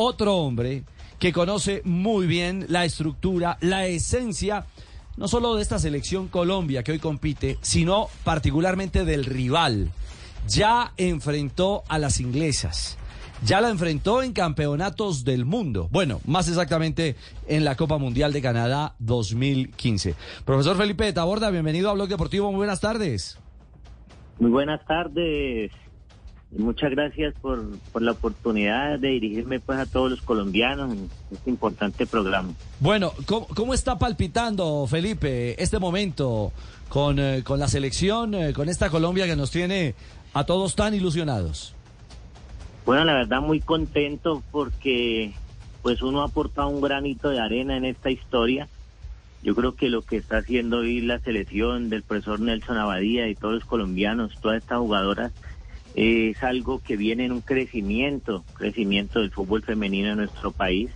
otro hombre que conoce muy bien la estructura, la esencia, no solo de esta selección Colombia que hoy compite, sino particularmente del rival. Ya enfrentó a las inglesas. Ya la enfrentó en campeonatos del mundo. Bueno, más exactamente en la Copa Mundial de Canadá 2015. Profesor Felipe Taborda, bienvenido a Blog Deportivo. Muy buenas tardes. Muy buenas tardes. Muchas gracias por, por, la oportunidad de dirigirme pues a todos los colombianos en este importante programa. Bueno, ¿cómo, cómo está palpitando Felipe este momento con, eh, con la selección, eh, con esta Colombia que nos tiene a todos tan ilusionados? Bueno, la verdad muy contento porque pues uno ha aportado un granito de arena en esta historia. Yo creo que lo que está haciendo hoy la selección del profesor Nelson Abadía y todos los colombianos, todas estas jugadoras, es algo que viene en un crecimiento, crecimiento del fútbol femenino en nuestro país.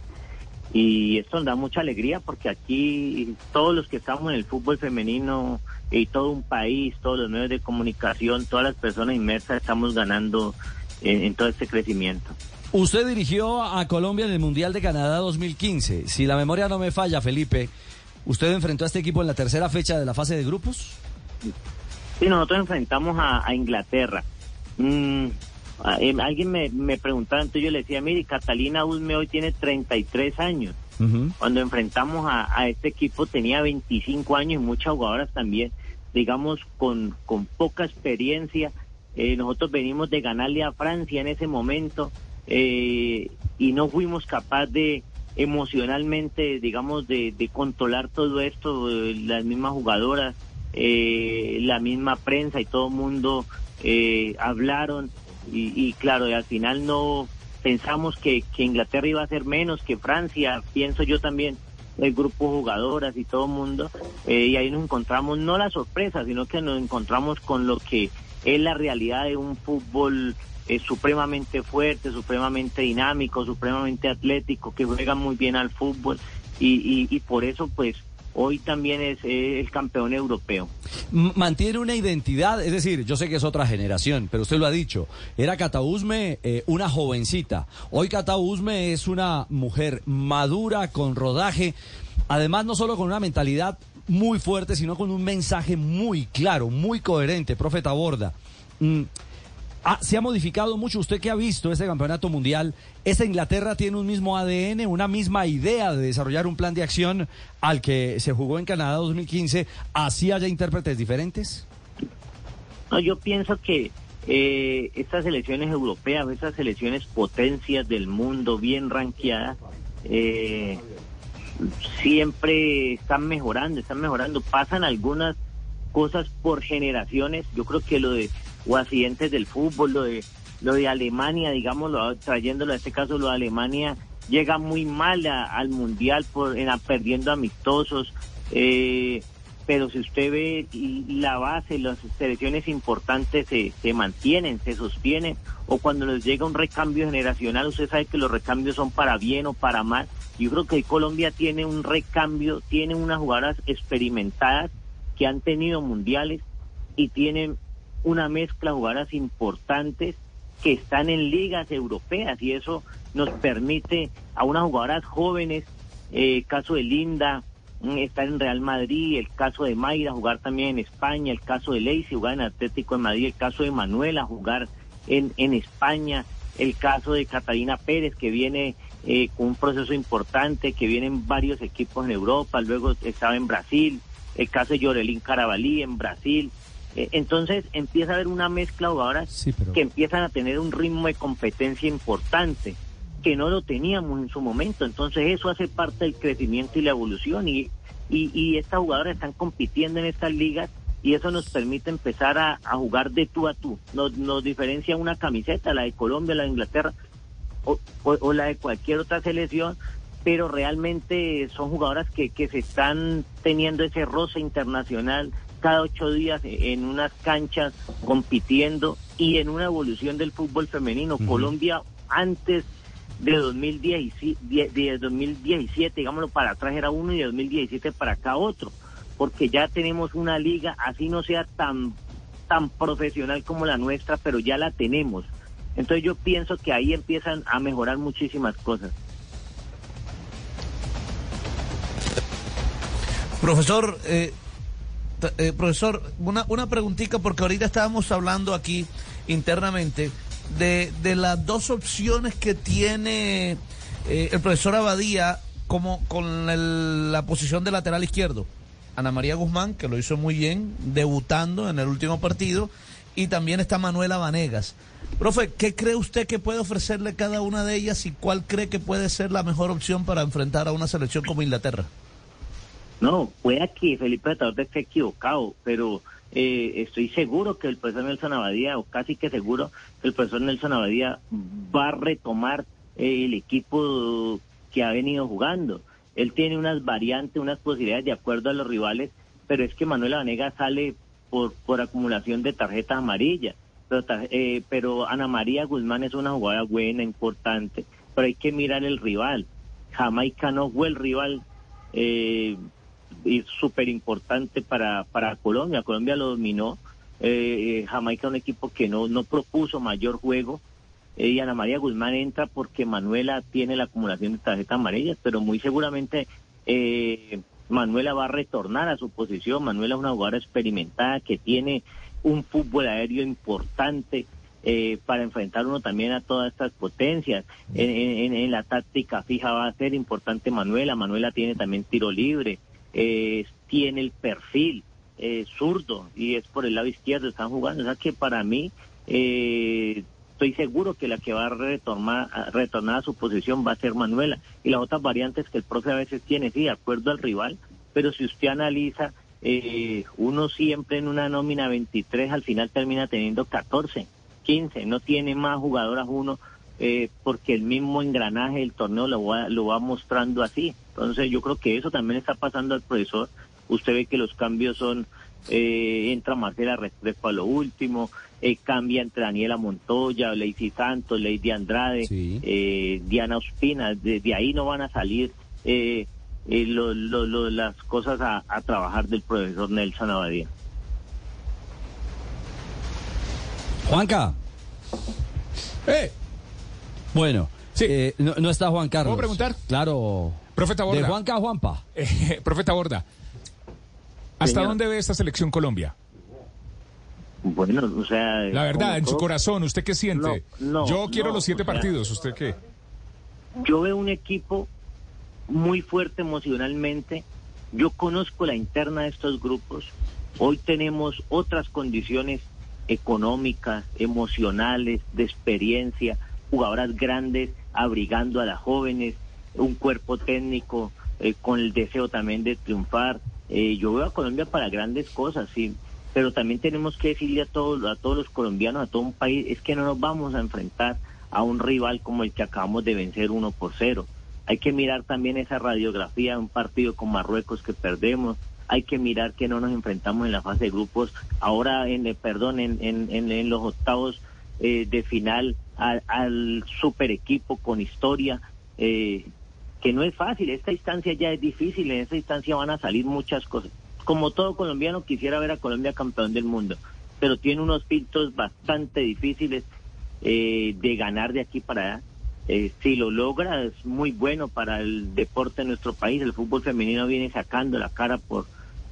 Y esto nos da mucha alegría porque aquí todos los que estamos en el fútbol femenino y todo un país, todos los medios de comunicación, todas las personas inmersas estamos ganando en, en todo este crecimiento. Usted dirigió a Colombia en el Mundial de Canadá 2015. Si la memoria no me falla, Felipe, ¿usted enfrentó a este equipo en la tercera fecha de la fase de grupos? Sí, nosotros enfrentamos a, a Inglaterra. Mm, eh, alguien me, me preguntaba, entonces yo le decía, mire, Catalina Usme hoy tiene 33 años. Uh -huh. Cuando enfrentamos a, a, este equipo tenía 25 años y muchas jugadoras también, digamos, con, con poca experiencia. Eh, nosotros venimos de ganarle a Francia en ese momento eh, y no fuimos capaces de emocionalmente, digamos, de, de controlar todo esto, eh, las mismas jugadoras, la misma prensa y todo el mundo eh, hablaron y, y, claro, y al final no pensamos que, que, Inglaterra iba a ser menos que Francia, pienso yo también, el grupo jugadoras y todo el mundo, eh, y ahí nos encontramos no la sorpresa, sino que nos encontramos con lo que es la realidad de un fútbol eh, supremamente fuerte, supremamente dinámico, supremamente atlético, que juega muy bien al fútbol y por eso pues hoy también es el campeón europeo. Mantiene una identidad, es decir, yo sé que es otra generación, pero usted lo ha dicho, era Catausme eh, una jovencita, hoy Catausme es una mujer madura, con rodaje, además no solo con una mentalidad muy fuerte, sino con un mensaje muy claro, muy coherente, profeta Borda. Mm. Ah, se ha modificado mucho. Usted que ha visto ese campeonato mundial, ¿esa Inglaterra tiene un mismo ADN, una misma idea de desarrollar un plan de acción al que se jugó en Canadá 2015? ¿Así haya intérpretes diferentes? No, yo pienso que eh, estas elecciones europeas, estas elecciones potencias del mundo, bien ranqueadas, eh, siempre están mejorando, están mejorando. Pasan algunas cosas por generaciones. Yo creo que lo de o accidentes del fútbol, lo de lo de Alemania, digámoslo, trayéndolo a este caso lo de Alemania llega muy mal al mundial por en, perdiendo amistosos, eh, pero si usted ve la base, las selecciones importantes se, se mantienen, se sostienen, o cuando les llega un recambio generacional, usted sabe que los recambios son para bien o para mal. Yo creo que Colombia tiene un recambio, tiene unas jugadoras experimentadas que han tenido mundiales y tienen una mezcla de jugadoras importantes que están en ligas europeas y eso nos permite a unas jugadoras jóvenes, eh, caso de Linda, estar en Real Madrid, el caso de Mayra, jugar también en España, el caso de Lacey, jugar en Atlético de Madrid, el caso de Manuela, jugar en, en España, el caso de Catalina Pérez, que viene eh, con un proceso importante, que viene en varios equipos en Europa, luego estaba en Brasil, el caso de Yorelín Carabalí en Brasil, entonces empieza a haber una mezcla de jugadoras sí, pero... que empiezan a tener un ritmo de competencia importante que no lo teníamos en su momento. Entonces eso hace parte del crecimiento y la evolución y, y, y estas jugadoras están compitiendo en estas ligas y eso nos permite empezar a, a jugar de tú a tú. Nos, nos, diferencia una camiseta, la de Colombia, la de Inglaterra o, o, o la de cualquier otra selección, pero realmente son jugadoras que, que se están teniendo ese roce internacional cada ocho días en unas canchas compitiendo y en una evolución del fútbol femenino. Uh -huh. Colombia antes de 2017, de 2017, digámoslo, para atrás era uno y de 2017 para acá otro, porque ya tenemos una liga, así no sea tan, tan profesional como la nuestra, pero ya la tenemos. Entonces yo pienso que ahí empiezan a mejorar muchísimas cosas. Profesor, eh, eh, profesor, una, una preguntita porque ahorita estábamos hablando aquí internamente de, de las dos opciones que tiene eh, el profesor Abadía como con la posición de lateral izquierdo. Ana María Guzmán, que lo hizo muy bien, debutando en el último partido, y también está Manuela Vanegas. Profe, ¿qué cree usted que puede ofrecerle cada una de ellas y cuál cree que puede ser la mejor opción para enfrentar a una selección como Inglaterra? No, puede que Felipe Betador esté equivocado, pero eh, estoy seguro que el profesor Nelson Abadía, o casi que seguro que el profesor Nelson Abadía va a retomar eh, el equipo que ha venido jugando. Él tiene unas variantes, unas posibilidades de acuerdo a los rivales, pero es que Manuel Vanega sale por, por acumulación de tarjetas amarillas. Pero, eh, pero Ana María Guzmán es una jugada buena, importante, pero hay que mirar el rival. Jamaica no fue el rival eh, súper importante para, para Colombia. Colombia lo dominó. Eh, eh, Jamaica un equipo que no, no propuso mayor juego. Eh, y Ana María Guzmán entra porque Manuela tiene la acumulación de tarjetas amarillas, pero muy seguramente eh, Manuela va a retornar a su posición. Manuela es una jugadora experimentada que tiene un fútbol aéreo importante. Eh, para enfrentar uno también a todas estas potencias. En, en, la táctica fija va a ser importante Manuela. Manuela tiene también tiro libre eh, tiene el perfil zurdo y es por el lado izquierdo, están jugando. O sea que para mí, eh, estoy seguro que la que va a retornar, a retornar a su posición va a ser Manuela. Y las otras variantes que el profe a veces tiene, sí, de acuerdo al rival, pero si usted analiza, eh, uno siempre en una nómina 23 al final termina teniendo 14, 15, no tiene más jugadoras uno eh, porque el mismo engranaje del torneo lo va, lo va mostrando así. Entonces yo creo que eso también está pasando al profesor. Usted ve que los cambios son, eh, entra Marcela Restrepo a lo último, eh, cambia entre Daniela Montoya, Lacey Santos, Lady Andrade, eh, Diana Ospina, de, ahí no van a salir eh, eh lo, lo, las cosas a, a trabajar del profesor Nelson Abadía. Juanca. ¡Eh! Bueno, sí. Eh, no, está Juan Carlos. ¿Puedo preguntar? Claro. Profeta Borda. De Juanca a Juanpa. Eh, profeta Borda. ¿Hasta dónde ve esta selección Colombia? Bueno, o sea... La verdad, en su corazón, ¿usted qué siente? yo quiero los siete partidos, ¿usted qué? Yo veo un equipo muy fuerte emocionalmente. Yo conozco la interna de estos grupos. Hoy tenemos otras condiciones económicas, emocionales, de experiencia jugadoras grandes abrigando a las jóvenes, un cuerpo técnico eh, con el deseo también de triunfar. Eh, yo veo a Colombia para grandes cosas, sí, pero también tenemos que decirle a todos, a todos los colombianos, a todo un país, es que no nos vamos a enfrentar a un rival como el que acabamos de vencer uno por cero. Hay que mirar también esa radiografía de un partido con Marruecos que perdemos. Hay que mirar que no nos enfrentamos en la fase de grupos. Ahora, en, eh, perdón, en, en, en los octavos eh, de final al, super equipo con historia, eh, que no es fácil, esta instancia ya es difícil, en esta instancia van a salir muchas cosas. Como todo colombiano quisiera ver a Colombia campeón del mundo, pero tiene unos filtros bastante difíciles eh, de ganar de aquí para allá. si lo logra es muy bueno para el deporte de nuestro país, el fútbol femenino viene sacando la cara por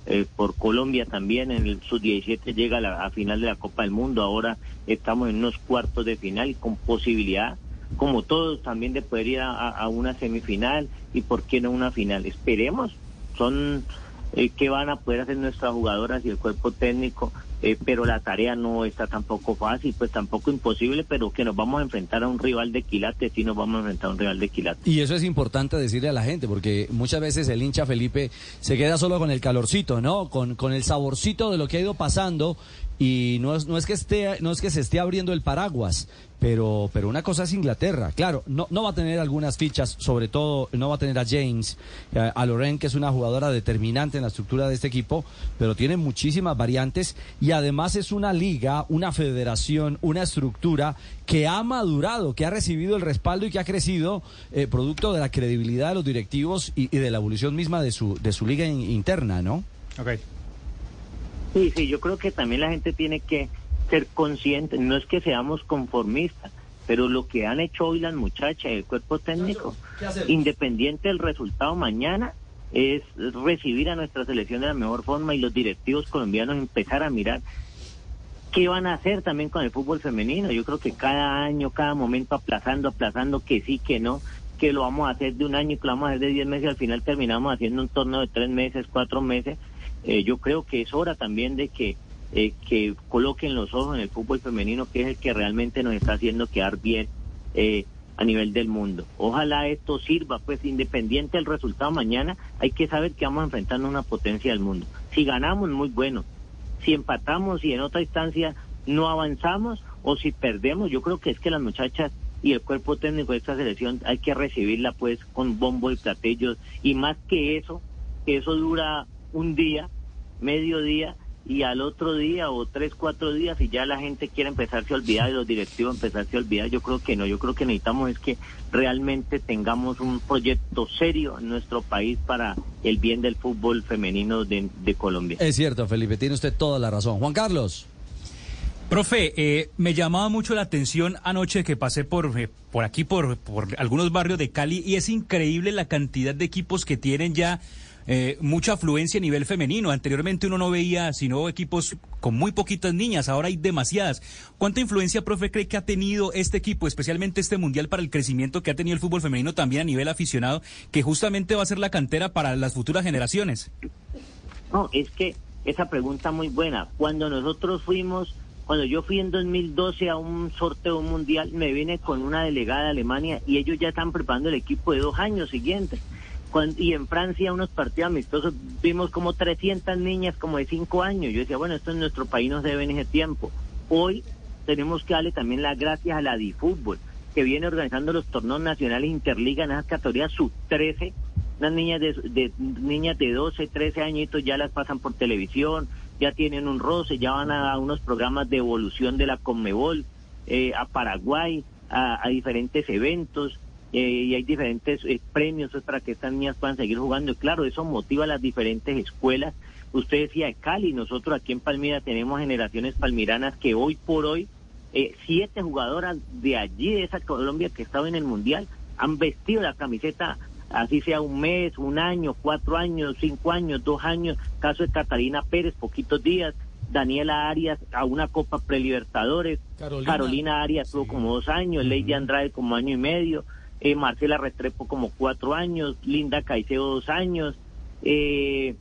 eh, por Colombia también en el sub-17 llega a la final de la Copa del Mundo, ahora estamos en unos cuartos de final con posibilidad, como todos, también de poder ir a, una semifinal y por qué no una final. Esperemos, son eh, qué van a poder hacer nuestras jugadoras y el cuerpo técnico eh, pero la tarea no está tampoco fácil, pues tampoco imposible, pero que nos vamos a enfrentar a un rival de quilates, sí nos vamos a enfrentar a un rival de quilates. Y eso es importante decirle a la gente, porque muchas veces el hincha Felipe se queda solo con el calorcito, ¿no? Con, con el saborcito de lo que ha ido pasando y no es, no es que esté, no es que se esté abriendo el paraguas, pero, pero una cosa es Inglaterra. Claro, no, no va a tener algunas fichas, sobre todo no va a tener a James, eh, a, Loren, que es una jugadora determinante en la estructura de este equipo, pero tiene muchísimas variantes y además es una liga, una federación, una estructura que ha madurado, que ha recibido el respaldo y que ha crecido eh, producto de la credibilidad de los directivos y, de la evolución misma de su, de su liga interna, ¿no? Okay. Sí, sí, yo creo que también la gente tiene que ser consciente, no es que seamos conformistas, pero lo que han hecho hoy las muchachas, el cuerpo técnico, independiente del resultado mañana, es recibir a nuestra selección de la mejor forma y los directivos colombianos empezar a mirar qué van a hacer también con el fútbol femenino. Yo creo que cada año, cada momento aplazando, aplazando, que sí, que no, que lo vamos a hacer de un año, que lo vamos a hacer de diez meses, y al final terminamos haciendo un torneo de tres meses, cuatro meses. Eh, yo creo que es hora también de que, eh, que coloquen los ojos en el fútbol femenino, que es el que realmente nos está haciendo quedar bien eh, a nivel del mundo. Ojalá esto sirva, pues independiente del resultado mañana, hay que saber que vamos enfrentando una potencia del mundo. Si ganamos, muy bueno. Si empatamos y en otra instancia no avanzamos, o si perdemos, yo creo que es que las muchachas y el cuerpo técnico de esta selección hay que recibirla pues con bombo y platillos y más que eso, que eso dura un día, medio día y al otro día o tres, cuatro días y ya la gente quiere empezarse a olvidar y los directivos empezarse a olvidar, yo creo que no, yo creo que necesitamos es que realmente tengamos un proyecto serio en nuestro país para el bien del fútbol femenino de, de Colombia. Es cierto, Felipe, tiene usted toda la razón. Juan Carlos. Profe, eh, me llamaba mucho la atención anoche que pasé por, eh, por aquí, por, por algunos barrios de Cali, y es increíble la cantidad de equipos que tienen ya eh, mucha afluencia a nivel femenino. Anteriormente uno no veía sino equipos con muy poquitas niñas, ahora hay demasiadas. ¿Cuánta influencia, profe, cree que ha tenido este equipo, especialmente este mundial, para el crecimiento que ha tenido el fútbol femenino también a nivel aficionado, que justamente va a ser la cantera para las futuras generaciones? No, es que esa pregunta muy buena. Cuando nosotros fuimos cuando yo fui en 2012 a un sorteo mundial, me vine con una delegada de Alemania y ellos ya están preparando el equipo de dos años siguientes. Y en Francia, unos partidos amistosos, vimos como 300 niñas como de cinco años. Yo decía, bueno, esto en nuestro país no se debe en ese tiempo. Hoy tenemos que darle también las gracias a la DiFútbol, que viene organizando los torneos nacionales Interliga en esas categorías sub-13. Unas niñas de, de, niñas de 12, 13 añitos ya las pasan por televisión, ya tienen un roce, ya van a unos programas de evolución de la Conmebol, eh, a Paraguay, a, diferentes eventos, y hay diferentes eh, premios pues, para que estas niñas puedan seguir jugando. Y claro, eso motiva a las diferentes escuelas. Usted decía de Cali, nosotros aquí en Palmira tenemos generaciones palmiranas que hoy por hoy, siete jugadoras de allí, de esa Colombia que estaba en el Mundial, han vestido la camiseta así sea un mes, un año, cuatro años, cinco años, dos años, caso de Catalina Pérez, poquitos días, Daniela Arias a una Copa Prelibertadores, Carolina, Arias tuvo como dos años, Lady Andrade como año y medio, eh, Marcela Restrepo como cuatro años, Linda Caicedo dos años, eh,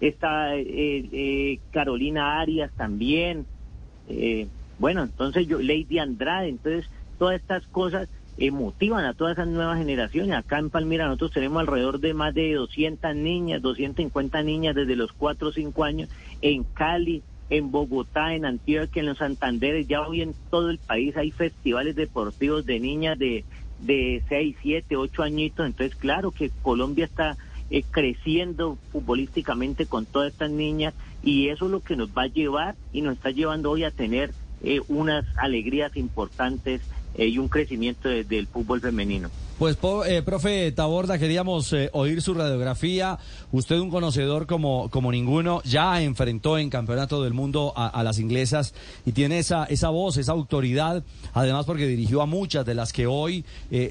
está eh, eh, Carolina Arias también, bueno, entonces yo, Lady Andrade, entonces todas estas cosas eh, motivan a todas esas nuevas generaciones. Acá en Palmira nosotros tenemos alrededor de más de 200 niñas, 250 niñas desde los 4 o 5 años en Cali, en Bogotá, en Antioquia, en los Santanderes, ya hoy en todo el país hay festivales deportivos de niñas de, de 6, 7, 8 añitos, entonces claro que Colombia está eh, creciendo futbolísticamente con todas estas niñas y eso es lo que nos va a llevar y nos está llevando hoy a tener eh, unas alegrías importantes eh, y un crecimiento del fútbol femenino. Pues, eh, profe Taborda, queríamos eh, oír su radiografía. Usted, un conocedor como, como ninguno, ya enfrentó en Campeonato del Mundo a, las inglesas y tiene esa, esa voz, esa autoridad, además porque dirigió a muchas de las que hoy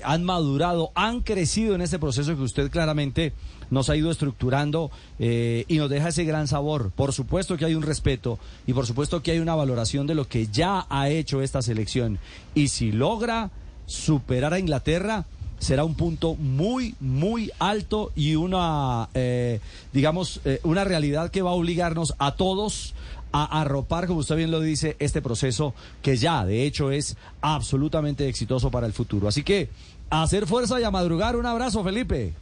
han madurado, han crecido en este proceso que usted claramente nos ha ido estructurando y nos deja ese gran sabor. Por supuesto que hay un respeto y por supuesto que hay una valoración de lo que ya ha hecho esta selección. Y si logra superar a Inglaterra, será un punto muy, muy alto y una, eh, digamos, eh, una realidad que va a obligarnos a todos a arropar, como usted bien lo dice, este proceso que ya, de hecho, es absolutamente exitoso para el futuro. Así que, hacer fuerza y a madrugar. Un abrazo, Felipe.